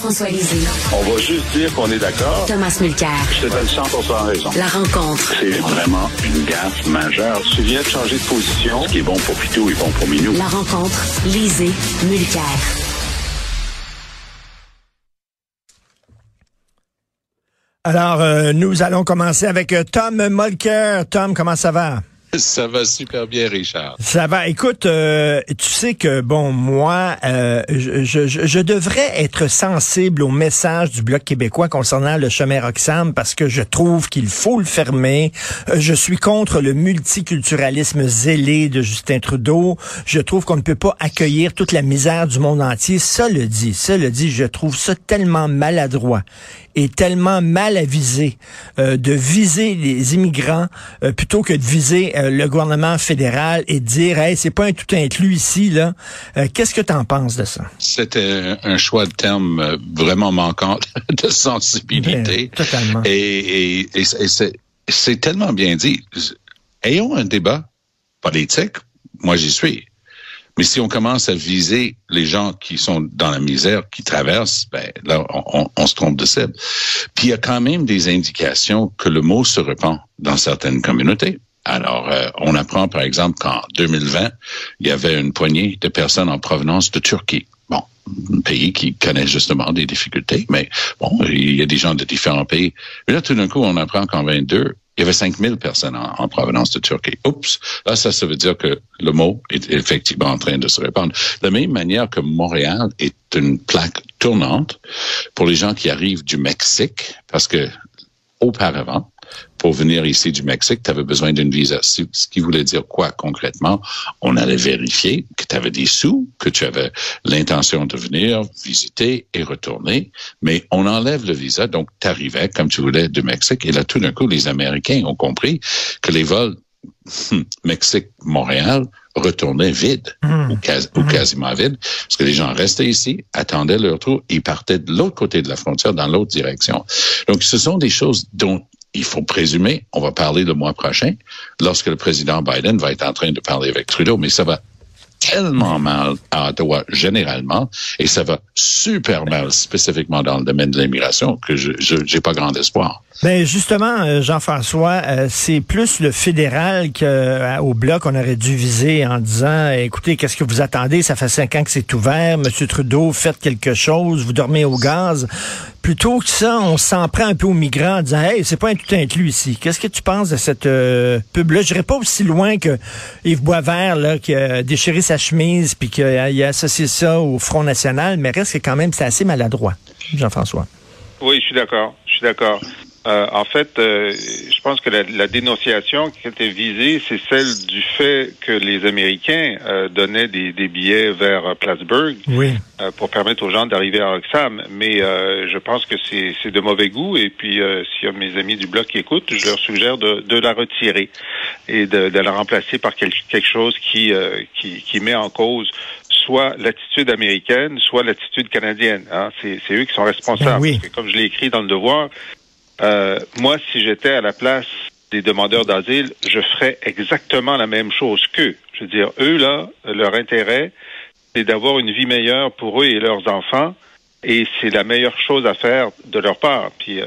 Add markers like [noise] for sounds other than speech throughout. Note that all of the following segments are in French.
Jean-François Lisée. On va juste dire qu'on est d'accord. Thomas Mulcair. Je te donne 100 raison. La rencontre. C'est vraiment une gaffe majeure. Tu viens de changer de position. Ce qui est bon pour Pitou est bon pour Minou. La rencontre. Lisée. Mulcair. Alors, euh, nous allons commencer avec euh, Tom Molker. Tom, comment ça va? Ça va super bien, Richard. Ça va. Écoute, euh, tu sais que, bon, moi, euh, je, je, je devrais être sensible au message du Bloc québécois concernant le chemin Roxham parce que je trouve qu'il faut le fermer. Euh, je suis contre le multiculturalisme zélé de Justin Trudeau. Je trouve qu'on ne peut pas accueillir toute la misère du monde entier. Ça le dit, ça le dit. Je trouve ça tellement maladroit et tellement mal avisé euh, de viser les immigrants euh, plutôt que de viser euh, le gouvernement fédéral et dire hey c'est pas un tout inclus ici là qu'est-ce que tu en penses de ça? C'était un choix de terme vraiment manquant [laughs] de sensibilité Ben, totalement. et, et, et c'est- c'est tellement bien dit ayons un débat politique moi j'y suis mais si on commence à viser les gens qui sont dans la misère, qui traversent, ben là, on, on- on se trompe de cible. Puis il y a quand même des indications que le mot se répand dans certaines communautés. Alors, euh, on apprend par exemple qu'en 2020, il y avait une poignée de personnes en provenance de Turquie. Bon, un pays qui connaît justement des difficultés, mais bon, il y a des gens de différents pays. Et là, tout d'un coup, on apprend qu'en 22, il y avait 5000 personnes en, en provenance de Turquie. Oups! Là, ça, ça veut dire que le mot est effectivement en train de se répandre. De la même manière que Montréal est une plaque tournante pour les gens qui arrivent du Mexique, parce que auparavant, pour venir ici du Mexique, tu avais besoin d'une visa. Ce qui voulait dire quoi concrètement? On allait vérifier que tu avais des sous, que tu avais l'intention de venir visiter et retourner, mais on enlève le visa, donc tu arrivais comme tu voulais du Mexique. Et là, tout d'un coup, les Américains ont compris que les vols hum, Mexique-Montréal retournaient vides ou, quasi- ou quasiment vides, parce que les gens restaient ici, attendaient leur tour et partaient de l'autre côté de la frontière, dans l'autre direction. Donc, ce sont des choses dont il faut présumer, on va parler le mois prochain, lorsque le président Biden va être en train de parler avec Trudeau, mais ça va tellement mal à Ottawa généralement et ça va super mal spécifiquement dans le domaine de l'immigration que je j'ai pas grand espoir. Ben justement, euh, Jean-François, euh, c'est plus le fédéral que euh, bloc on aurait dû viser en disant écoutez, qu'est-ce que vous attendez? Ça fait cinq ans que c'est ouvert, Monsieur Trudeau, faites quelque chose, vous dormez au gaz. Plutôt que ça, on s'en prend un peu aux migrants en disant Hey, c'est pas un tout inclus ici. Qu'est-ce que tu penses de cette euh, pub-là? Je pas aussi loin que Yves Boisvert, là, qui a déchiré sa chemise puis qu'il a, a associé ça au Front National, mais reste que quand même, c'est assez maladroit, Jean-François. Oui, je suis d'accord. Je suis d'accord. Euh, en fait, euh, je pense que la, la dénonciation qui était visée, c'est celle du fait que les Américains euh, donnaient des, des billets vers euh, Plattsburgh Oui. euh, pour permettre aux gens d'arriver à Roxham. Mais euh, je pense que c'est de mauvais goût. Et puis, euh, s'il y a mes amis du bloc qui écoutent, je leur suggère de, de la retirer et de, de la remplacer par quel- quelque chose qui, euh, qui, qui met en cause soit l'attitude américaine, soit l'attitude canadienne. Hein. C'est c'est eux qui sont responsables. Ben oui. Parce que comme je l'ai écrit dans le devoir, euh, moi, si j'étais à la place des demandeurs d'asile, je ferais exactement la même chose qu'eux. Je veux dire, eux, là, leur intérêt, c'est d'avoir une vie meilleure pour eux et leurs enfants, et c'est la meilleure chose à faire de leur part. Puis, euh,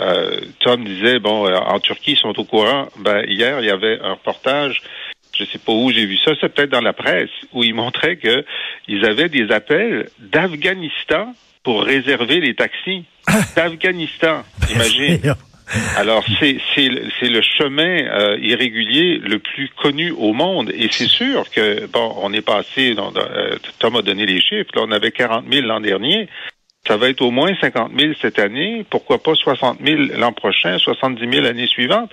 euh, Tom disait, bon, euh, en Turquie, ils sont au courant. Ben, hier, il y avait un reportage, je je sais pas où j'ai vu ça, c'est peut-être dans la presse, où ils montraient que ils avaient des appels d'Afghanistan pour réserver les taxis. [laughs] D'Afghanistan, imagine. Alors, c'est c'est le chemin euh, irrégulier le plus connu au monde. Et c'est sûr que, bon, on est passé, dans, euh, Tom a donné les chiffres, là, on avait 40 000 l'an dernier. Ça va être au moins 50 000 cette année. Pourquoi pas 60 000 l'an prochain, 70 000 l'année suivante?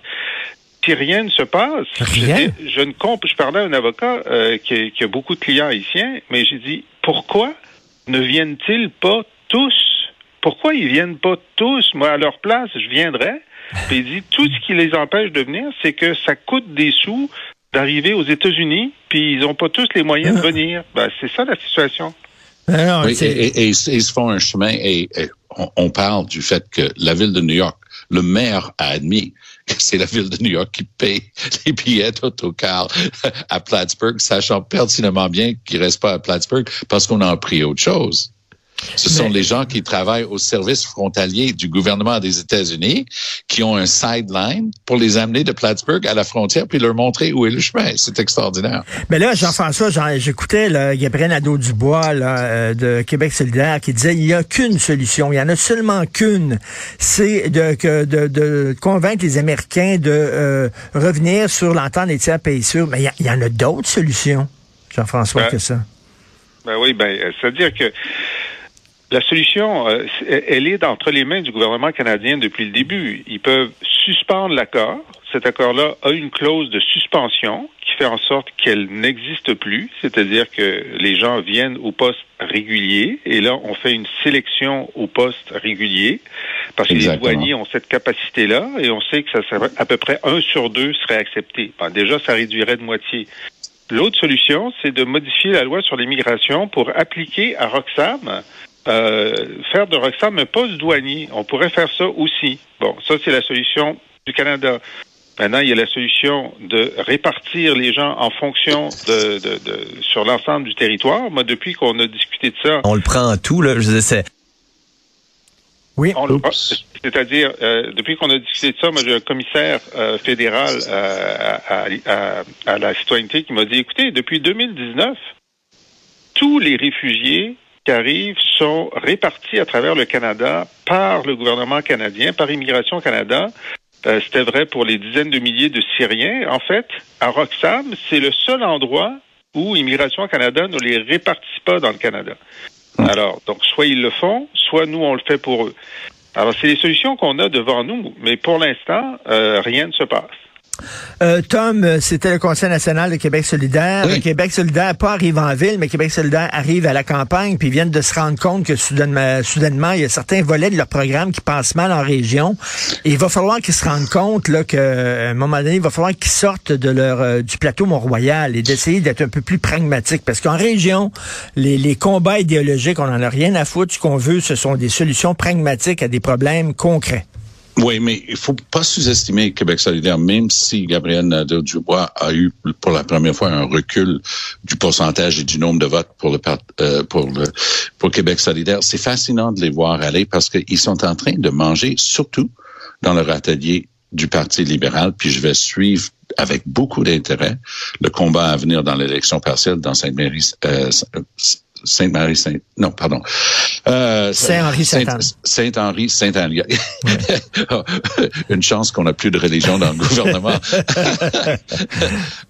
Si rien ne se passe, Rien? Je, je ne compte. Je parlais à un avocat euh, qui, qui a beaucoup de clients haïtiens, mais j'ai dit pourquoi ne viennent-ils pas tous? Pourquoi ils viennent pas tous? Moi, à leur place, je viendrais? Puis il dit, tout ce qui les empêche de venir, c'est que ça coûte des sous d'arriver aux États-Unis, puis ils n'ont pas tous les moyens de venir. Ben, c'est ça la situation. Ben Oui, et, et- et ils se font un chemin et, et on, on parle du fait que la ville de New York, le maire a admis c'est la ville de New York qui paye les billets d'autocar à Plattsburgh, sachant pertinemment bien qu'il reste pas à Plattsburgh parce qu'on a pris autre chose. Ce sont Mais- les gens qui travaillent au service frontalier du gouvernement des États-Unis qui ont un sideline pour les amener de Plattsburgh à la frontière puis leur montrer où est le chemin. C'est extraordinaire. Mais là, Jean-François, Jean- j'écoutais Gabriel Nadeau-Dubois là, euh, de Québec solidaire qui disait il n'y a qu'une solution, il y en a seulement qu'une, c'est de, que- de, de convaincre les Américains de euh, revenir sur l'entente des tiers pays sûrs. Mais il y en a d'autres solutions, Jean-François, Ouais. que ça. Ben oui, ben, c'est-à-dire que la solution, euh, elle est entre les mains du gouvernement canadien depuis le début. Ils peuvent suspendre l'accord. Cet accord-là a une clause de suspension qui fait en sorte qu'elle n'existe plus, c'est-à-dire que les gens viennent au poste régulier et là, on fait une sélection au poste régulier parce que les douaniers ont cette capacité-là et on sait que ça serait à peu près un sur deux serait accepté. Ben, déjà, ça réduirait de moitié. L'autre solution, c'est de modifier la loi sur l'immigration pour appliquer à Roxham, euh, faire de Roxham un poste douanier. On pourrait faire ça aussi. Bon, ça, c'est la solution du Canada. Maintenant, il y a la solution de répartir les gens en fonction de, de, de sur l'ensemble du territoire. Moi, depuis qu'on a discuté de ça, On le prend en tout, là. Je c'est- Oui. on le- Oups. c'est-à-dire, euh, depuis qu'on a discuté de ça, moi j'ai un commissaire euh, fédéral euh, à, à- à la citoyenneté qui m'a dit, écoutez, depuis 2019, tous les réfugiés qui arrivent sont répartis à travers le Canada par le gouvernement canadien, par Immigration Canada. Euh, C'était vrai pour les dizaines de milliers de Syriens. En fait, à Roxham, c'est le seul endroit où Immigration Canada ne les répartit pas dans le Canada. Alors, donc, soit ils le font, soit nous, on le fait pour eux. Alors, c'est les solutions qu'on a devant nous, mais pour l'instant, euh, rien ne se passe. Euh, Tom, euh, c'était le Conseil national de Québec solidaire. Oui. Québec solidaire, pas arrive en ville, mais Québec solidaire arrive à la campagne, puis ils viennent de se rendre compte que soudainement, soudainement, il y a certains volets de leur programme qui passent mal en région. Et il va falloir qu'ils se rendent compte là, qu'à un moment donné, il va falloir qu'ils sortent de leur euh, du plateau Mont-Royal et d'essayer d'être un peu plus pragmatique. Parce qu'en région, les, les combats idéologiques, on n'en a rien à foutre. Ce qu'on veut, ce sont des solutions pragmatiques à des problèmes concrets. Oui, mais il faut pas sous-estimer Québec solidaire, même si Gabriel Nadeau-Dubois a eu pour la première fois un recul du pourcentage et du nombre de votes pour le euh, pour le pour Québec solidaire. C'est fascinant de les voir aller parce qu'ils sont en train de manger, surtout dans leur atelier du Parti libéral, puis je vais suivre avec beaucoup d'intérêt le combat à venir dans l'élection partielle dans Sainte-Marie, euh, Sainte-Marie, Saint, non, pardon. Euh, Saint-Henri, Sainte-Anne. Saint-Henri, Saint-Anne. [laughs] Une chance qu'on n'a plus de religion dans le [laughs] gouvernement.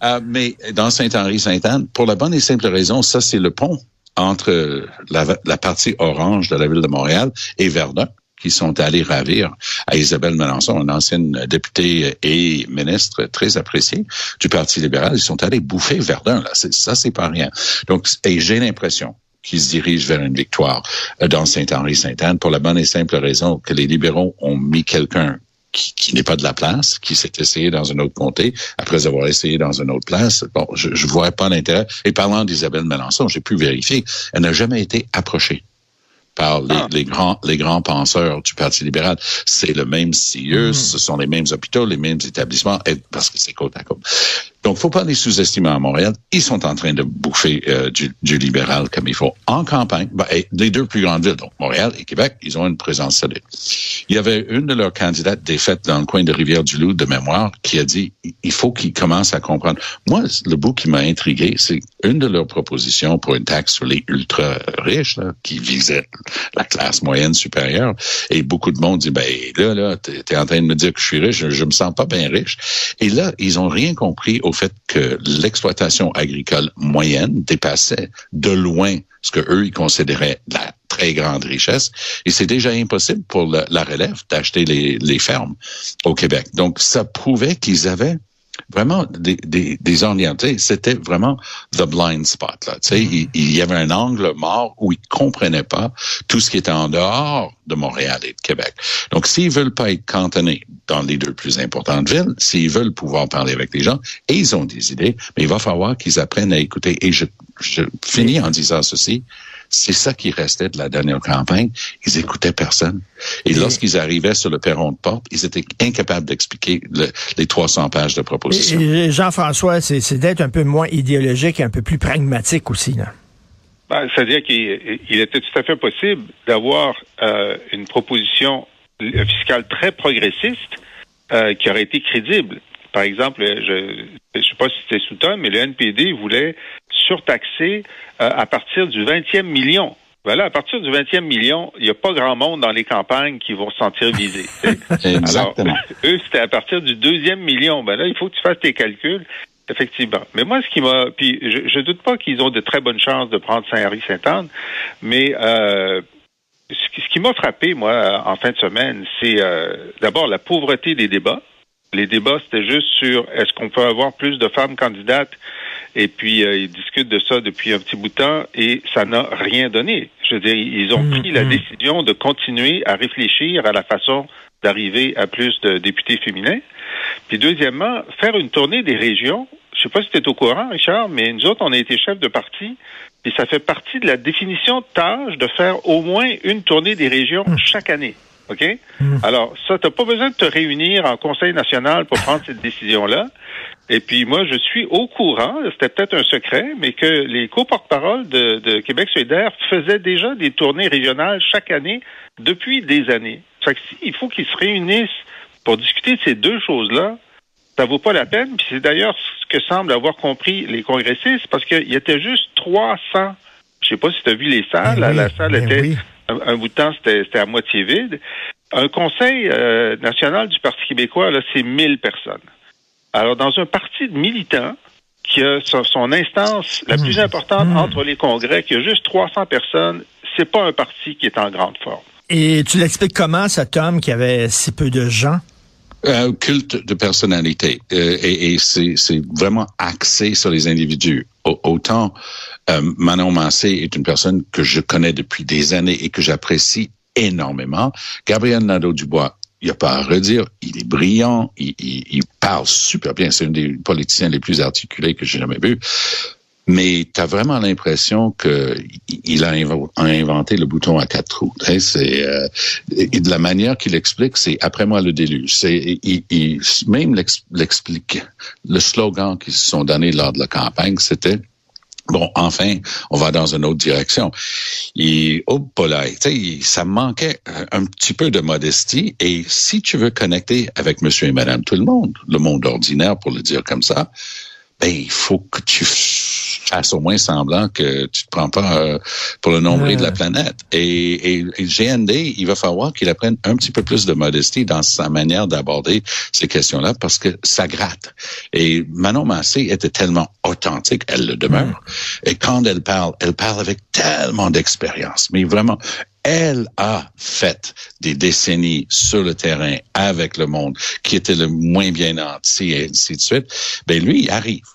Euh, mais dans Saint-Henri, Sainte-Anne, pour la bonne et simple raison, ça, c'est le pont entre la, la partie orange de la ville de Montréal et Verdun qui sont allés ravir à Isabelle Melançon, une ancienne députée et ministre très appréciée du Parti libéral. Ils sont allés bouffer Verdun. Là. Ça, c'est pas rien. Donc, et j'ai l'impression qu'ils se dirigent vers une victoire euh, dans Saint-Henri-Sainte-Anne pour la bonne et simple raison que les libéraux ont mis quelqu'un qui, qui n'est pas de la place, qui s'est essayé dans un autre comté, après avoir essayé dans une autre place. Bon, je ne vois pas l'intérêt. Et parlant d'Isabelle Melançon, j'ai pu vérifier, elle n'a jamais été approchée par les, Ah. les grands les grands penseurs du Parti libéral. C'est le même CIE, ce sont les mêmes hôpitaux, les mêmes établissements, parce que c'est côte à côte. Donc, faut pas les sous-estimer à Montréal. Ils sont en train de bouffer euh, du, du, libéral comme il faut en campagne. Ben, les deux plus grandes villes, donc Montréal et Québec, ils ont une présence solide. Il y avait une de leurs candidates défaite dans le coin de Rivière-du-Loup de mémoire qui a dit il faut qu'ils commencent à comprendre. Moi, le bout qui m'a intrigué, c'est une de leurs propositions pour une taxe sur les ultra riches là, qui visait la classe moyenne supérieure. Et beaucoup de monde dit ben là là, t'es es en train de me dire que je suis riche, je, je me sens pas bien riche. Et là, ils ont rien compris au fait que l'exploitation agricole moyenne dépassait de loin ce que eux ils considéraient la très grande richesse. Et c'est déjà impossible pour la, relève d'acheter les fermes au Québec. Donc, ça prouvait qu'ils avaient vraiment des, des, des orientés. C'était vraiment the blind spot. Là. Tu sais, il, il, y avait un angle mort où ils comprenaient pas tout ce qui était en dehors de Montréal et de Québec. Donc, s'ils veulent pas être cantonnés dans les deux plus importantes villes, s'ils veulent pouvoir parler avec les gens, et ils ont des idées, mais il va falloir qu'ils apprennent à écouter. Et je, je finis en disant ceci. C'est ça qui restait de la dernière campagne. Ils écoutaient personne. Et, lorsqu'ils arrivaient sur le perron de porte, ils étaient incapables d'expliquer le, les 300 pages de propositions. Jean-François, c'est d'être un peu moins idéologique et un peu plus pragmatique aussi. Là. Ben, C'est-à-dire qu'il était tout à fait possible d'avoir euh, une proposition fiscale très progressiste euh, qui aurait été crédible. Par exemple, je ne sais pas si c'était sous Tom, mais le NPD voulait surtaxer euh, à partir du 20e million. Voilà, à partir du 20e million, il n'y a pas grand monde dans les campagnes qui vont se sentir visés. [laughs] Alors, eux, c'était à partir du deuxième million. Ben là, il faut que tu fasses tes calculs. Effectivement. Mais moi, ce qui m'a, puis je, je doute pas qu'ils ont de très bonnes chances de prendre Saint-Henri-Saint-Anne, mais euh, ce qui m'a frappé, moi, en fin de semaine, c'est euh, d'abord la pauvreté des débats. Les débats, c'était juste sur est-ce qu'on peut avoir plus de femmes candidates et puis euh, ils discutent de ça depuis un petit bout de temps et ça n'a rien donné. Je veux dire, ils ont pris la décision de continuer à réfléchir à la façon d'arriver à plus de députés féminins. Puis deuxièmement, faire une tournée des régions. Je sais pas si tu es au courant, Richard, mais nous autres, on a été chef de parti, puis ça fait partie de la définition de tâche de faire au moins une tournée des régions chaque année. OK? Alors, ça, tu pas besoin de te réunir en Conseil national pour prendre cette décision-là. Et puis, moi, je suis au courant, c'était peut-être un secret, mais que les co-porte-paroles de, de, Québec solidaire faisaient déjà des tournées régionales chaque année depuis des années. Fait que il faut qu'ils se réunissent pour discuter de ces deux choses-là, ça vaut pas la peine. Puis c'est d'ailleurs ce que semblent avoir compris les congressistes, parce qu'il y était juste 300. Je sais pas si tu as vu les salles. Ben oui, la salle ben était oui. Un, un bout de temps, c'était à moitié vide. Un conseil euh, national du Parti québécois, là, c'est 1000 personnes. Alors, dans un parti de militants qui a son, son instance la plus importante mmh. entre les congrès, qui a juste 300 personnes, c'est pas un parti qui est en grande forme. Et tu l'expliques comment, cet homme qui avait si peu de gens? Un culte de personnalité euh, et, et c'est vraiment axé sur les individus. Autant euh, Manon Massé est une personne que je connais depuis des années et que j'apprécie énormément. Gabriel Nadeau-Dubois, il n'y a pas à redire, il est brillant, il, il, il parle super bien, c'est un des politiciens les plus articulés que j'ai jamais vu. Mais tu as vraiment l'impression que il a inventé le bouton à quatre trous. C'est euh, et de la manière qu'il explique, c'est après moi le déluge. C'est il, même l'explique le slogan qu'ils se sont donnés lors de la campagne, c'était Bon, enfin, on va dans une autre direction. Et oh, Paulay, ça manquait un petit peu de modestie. Et si tu veux connecter avec Monsieur et Madame tout le monde, le monde ordinaire, pour le dire comme ça, ben il faut que tu fasses au moins semblant que tu te prends pas euh, pour le nombril de la planète. Et, et, et GND, il va falloir qu'il apprenne un petit peu plus de modestie dans sa manière d'aborder ces questions-là parce que ça gratte. Et Manon Massé était tellement authentique, elle le demeure. Et quand elle parle, elle parle avec tellement d'expérience, mais vraiment elle a fait des décennies sur le terrain avec le monde qui était le moins bien nanti et ainsi de suite. Ben lui, il arrive.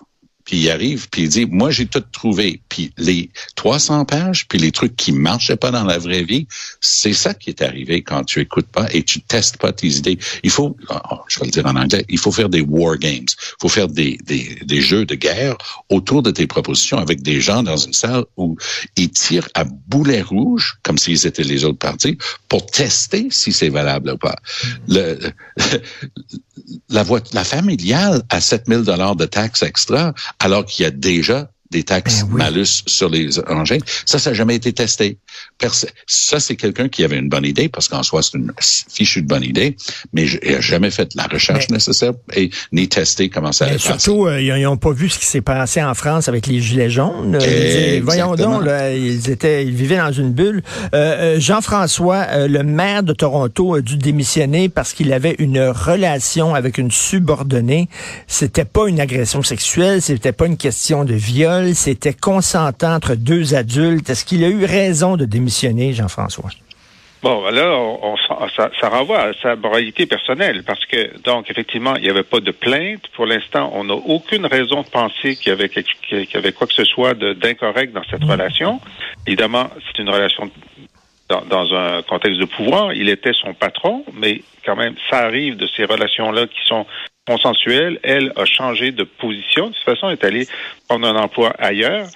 Puis il arrive, puis il dit, moi j'ai tout trouvé. Puis les 300 pages, puis les trucs qui marchaient pas dans la vraie vie, c'est ça qui est arrivé quand tu écoutes pas et tu testes pas tes idées. Il faut, oh, je vais le dire en anglais, il faut faire des war games. Il faut faire des, des, des jeux de guerre autour de tes propositions avec des gens dans une salle où ils tirent à boulet rouge, comme s'ils étaient les autres partis, pour tester si c'est valable ou pas. Le, la, la familiale à 7000 dollars de taxes extra, alors qu'il y a déjà des taxes Ben oui. malus sur les engins. Ça, ça n'a jamais été testé. Ça, c'est quelqu'un qui avait une bonne idée, parce qu'en soi, c'est une fichue de bonne idée, mais il n'a jamais fait la recherche nécessaire et ni testé comment ça Mais allait surtout, euh, ils n'ont pas vu ce qui s'est passé en France avec les Gilets jaunes. Euh, Voyons donc, là, ils étaient, ils vivaient dans une bulle. Euh, Jean-François, le maire de Toronto a dû démissionner parce qu'il avait une relation avec une subordonnée. C'était pas une agression sexuelle, c'était pas une question de viol, c'était consentant entre deux adultes. Est-ce qu'il a eu raison de démissionner, Jean-François? Bon, là, on, on- ça, ça renvoie à sa moralité personnelle, parce que, donc, effectivement, il n'y avait pas de plainte. Pour l'instant, on n'a aucune raison de penser qu'il y avait, quelque- qu'il y avait quoi que ce soit de- d'incorrect dans cette relation. Évidemment, c'est une relation dans, dans un contexte de pouvoir. Il était son patron, mais quand même, ça arrive de ces relations-là qui sont consensuelles. Elle a changé de position. De toute façon, elle est allée prendre un emploi ailleurs.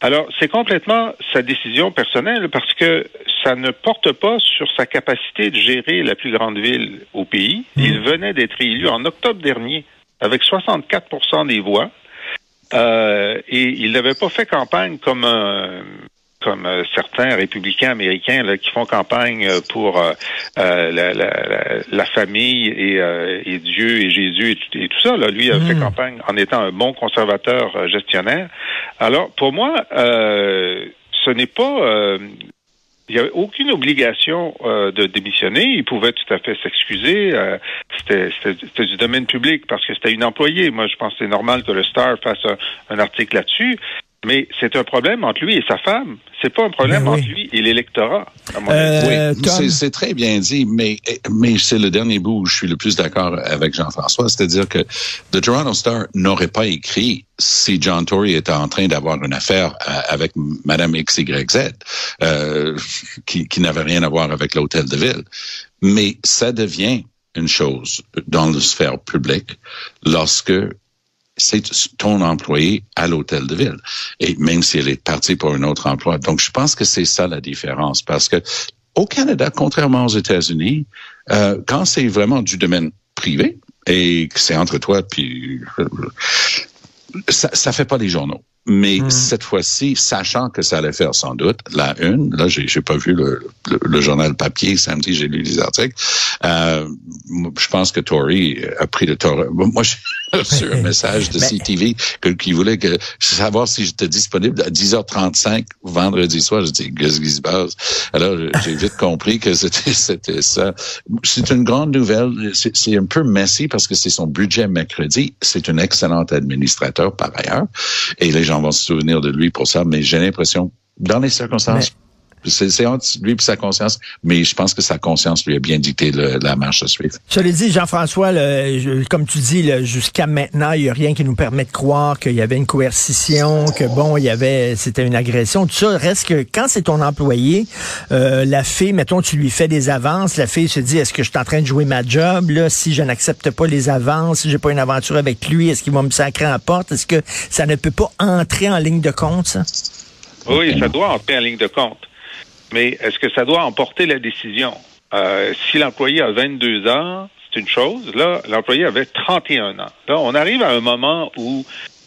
Alors, c'est complètement sa décision personnelle parce que ça ne porte pas sur sa capacité de gérer la plus grande ville au pays. Il venait d'être élu en octobre dernier avec 64% des voix euh, et il n'avait pas fait campagne comme un comme euh, certains républicains américains là, qui font campagne euh, pour euh, la, la, la, la famille et, euh, et Dieu et Jésus et, tout- et tout ça. Là. Lui a fait campagne en étant un bon conservateur gestionnaire. Alors, pour moi, euh, ce n'est pas... il n'y avait aucune obligation euh, de démissionner. Il pouvait tout à fait s'excuser. Euh, c'était, du domaine public parce que c'était une employée. Moi, je pense que c'est normal que le Star fasse un, un article là-dessus. Mais c'est un problème entre lui et sa femme. C'est pas un problème Ben oui. entre lui et l'électorat. à mon Euh, avis. Oui, c'est- très bien dit, mais, mais c'est le dernier bout où je suis le plus d'accord avec Jean-François, c'est-à-dire que The Toronto Star n'aurait pas écrit si John Tory était en train d'avoir une affaire euh, avec Madame XYZ, euh, qui, qui n'avait rien à voir avec l'hôtel de ville. Mais ça devient une chose dans la sphère publique lorsque c'est ton employé à l'hôtel de ville. Et même si elle est partie pour un autre emploi. Donc, je pense que c'est ça la différence. Parce que au Canada, contrairement aux États-Unis, euh, quand c'est vraiment du domaine privé et que c'est entre toi puis ça, ça fait pas les journaux. Mais cette fois-ci, sachant que ça allait faire sans doute la une, là, j'ai, j'ai pas vu le, le, le journal papier samedi, j'ai lu les articles. Euh, je pense que Tory a pris le tort. Moi, [laughs] reçu un message de CTV que, qui voulait que savoir si j'étais disponible à 10h35 vendredi soir. Je dis, qu'est-ce qui se passe? Alors, j'ai vite [laughs] compris que c'était, c'était ça. C'est une grande nouvelle. C'est, c'est un peu messy parce que c'est son budget mercredi. C'est un excellent administrateur par ailleurs. Et les gens vont se souvenir de lui pour ça. Mais j'ai l'impression, dans les circonstances, c'est entre lui et sa conscience, mais je pense que sa conscience lui a bien dicté le- la marche à suivre. Je l'ai dit, Jean-François, le- je- comme tu dis, le- jusqu'à maintenant, il n'y a rien qui nous permet de croire qu'il y avait une coercition, que bon, il y avait, c'était une agression. Tout ça reste que quand c'est ton employé, euh, la fille, mettons, tu lui fais des avances, la fille se dit, est-ce que je suis en train de jouer ma job là Si je n'accepte pas les avances, si j'ai pas une aventure avec lui, est-ce qu'il va me sacrer en porte? Est-ce que ça ne peut pas entrer en ligne de compte ça? Oui, ça doit entrer en ligne de compte. Mais est-ce que ça doit emporter la décision? Euh, si l'employé a 22 ans, c'est une chose. Là, l'employé avait 31 ans. Là, on arrive à un moment où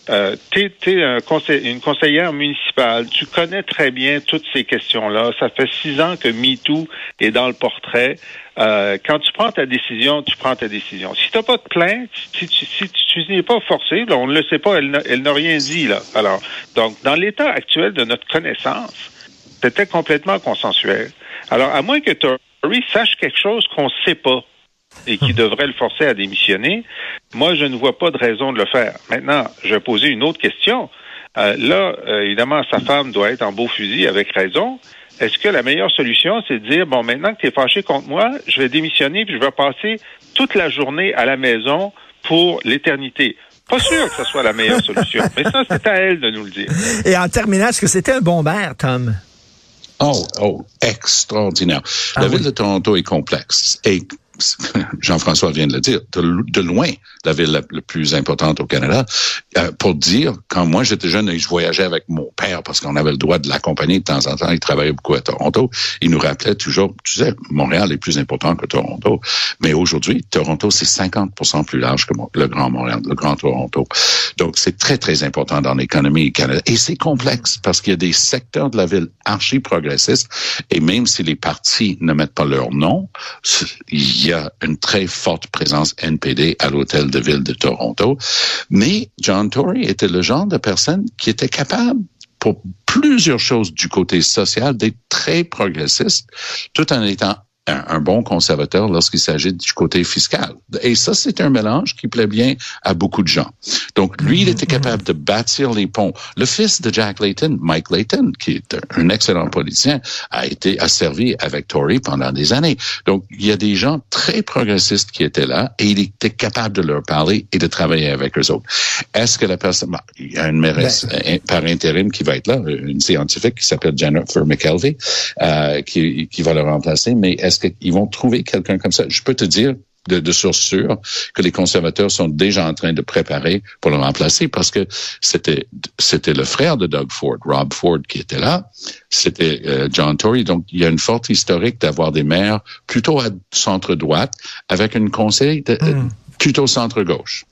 euh, tu es, une conseillère municipale, tu connais très bien toutes ces questions-là. Ça fait six ans que MeToo est dans le portrait. Euh, quand tu prends ta décision, tu prends ta décision. Si tu n'as pas de plainte, si tu si tu, n'es pas forcé, là, on ne le sait pas, elle n'a rien dit. là. Alors, donc, dans l'état actuel de notre connaissance, c'était complètement consensuel. Alors, à moins que Tory sache quelque chose qu'on ne sait pas et qui devrait le forcer à démissionner, moi, je ne vois pas de raison de le faire. Maintenant, je vais poser une autre question. Euh, là, euh, évidemment, sa femme doit être en beau fusil avec raison. Est-ce que la meilleure solution, c'est de dire, bon, maintenant que tu es fâché contre moi, je vais démissionner puis je vais passer toute la journée à la maison pour l'éternité? Pas sûr que ce soit la meilleure solution, mais ça, c'est à elle de nous le dire. Et en terminant, est-ce que c'était un bon maire, Tom? Oh, oh, extraordinaire. Ah la oui. ville de Toronto est complexe. Et [laughs] Jean-François vient de le dire, de, loin la ville la, plus importante au Canada, euh, pour dire, quand moi j'étais jeune et je voyageais avec mon père parce qu'on avait le droit de l'accompagner de temps en temps, il travaillait beaucoup à Toronto, il nous rappelait toujours, tu sais, Montréal est plus important que Toronto, mais aujourd'hui, Toronto, c'est 50% plus large que le Grand Montréal, le Grand Toronto. Donc, c'est très, très important dans l'économie canadienne. Et c'est complexe parce qu'il y a des secteurs de la ville archi progressistes et même si les partis ne mettent pas leur nom, y a une très forte présence NPD à l'hôtel de ville de Toronto. Mais John Tory était le genre de personne qui était capable pour plusieurs choses du côté social d'être très progressiste tout en étant un, bon conservateur lorsqu'il s'agit du côté fiscal. Et ça, c'est un mélange qui plaît bien à beaucoup de gens. Donc, lui, il était capable de bâtir les ponts. Le fils de Jack Layton, Mike Layton, qui est un excellent politicien, a été asservi avec Tory pendant des années. Donc, il y a des gens très progressistes qui étaient là et il était capable de leur parler et de travailler avec eux autres. Est-ce que la personne, il y a une mairesse ben euh, par intérim qui va être là, une scientifique qui s'appelle Jennifer McKelvey, euh, qui, qui va le remplacer, mais est-ce qu'ils vont trouver quelqu'un comme ça? Je peux te dire de, de source sûre que les conservateurs sont déjà en train de préparer pour le remplacer parce que c'était c'était le frère de Doug Ford, Rob Ford, qui était là. C'était euh, John Tory. Donc, il y a une forte historique d'avoir des maires plutôt à centre droite avec une conseil de, hmm. plutôt centre gauche.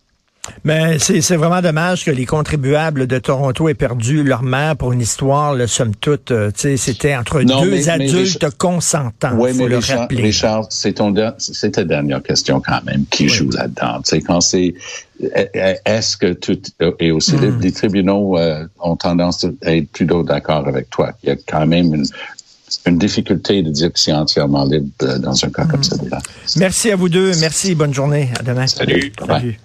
Mais c'est vraiment dommage que les contribuables de Toronto aient perdu leur mère pour une histoire, le somme toute. Euh, c'était entre deux adultes consentants. Oui, mais le Richard, rappeler. Richard c'est ta dernière question quand même qui joue là-dedans. Quand c'est est-ce que tout et aussi hmm. les, tribunaux euh, ont tendance à être plutôt d'accord avec toi? Il y a quand même une, une difficulté de dire que c'est entièrement libre euh, dans un cas comme celui-là. Merci à vous deux. Merci. Bonne journée. À demain. Salut. Salut.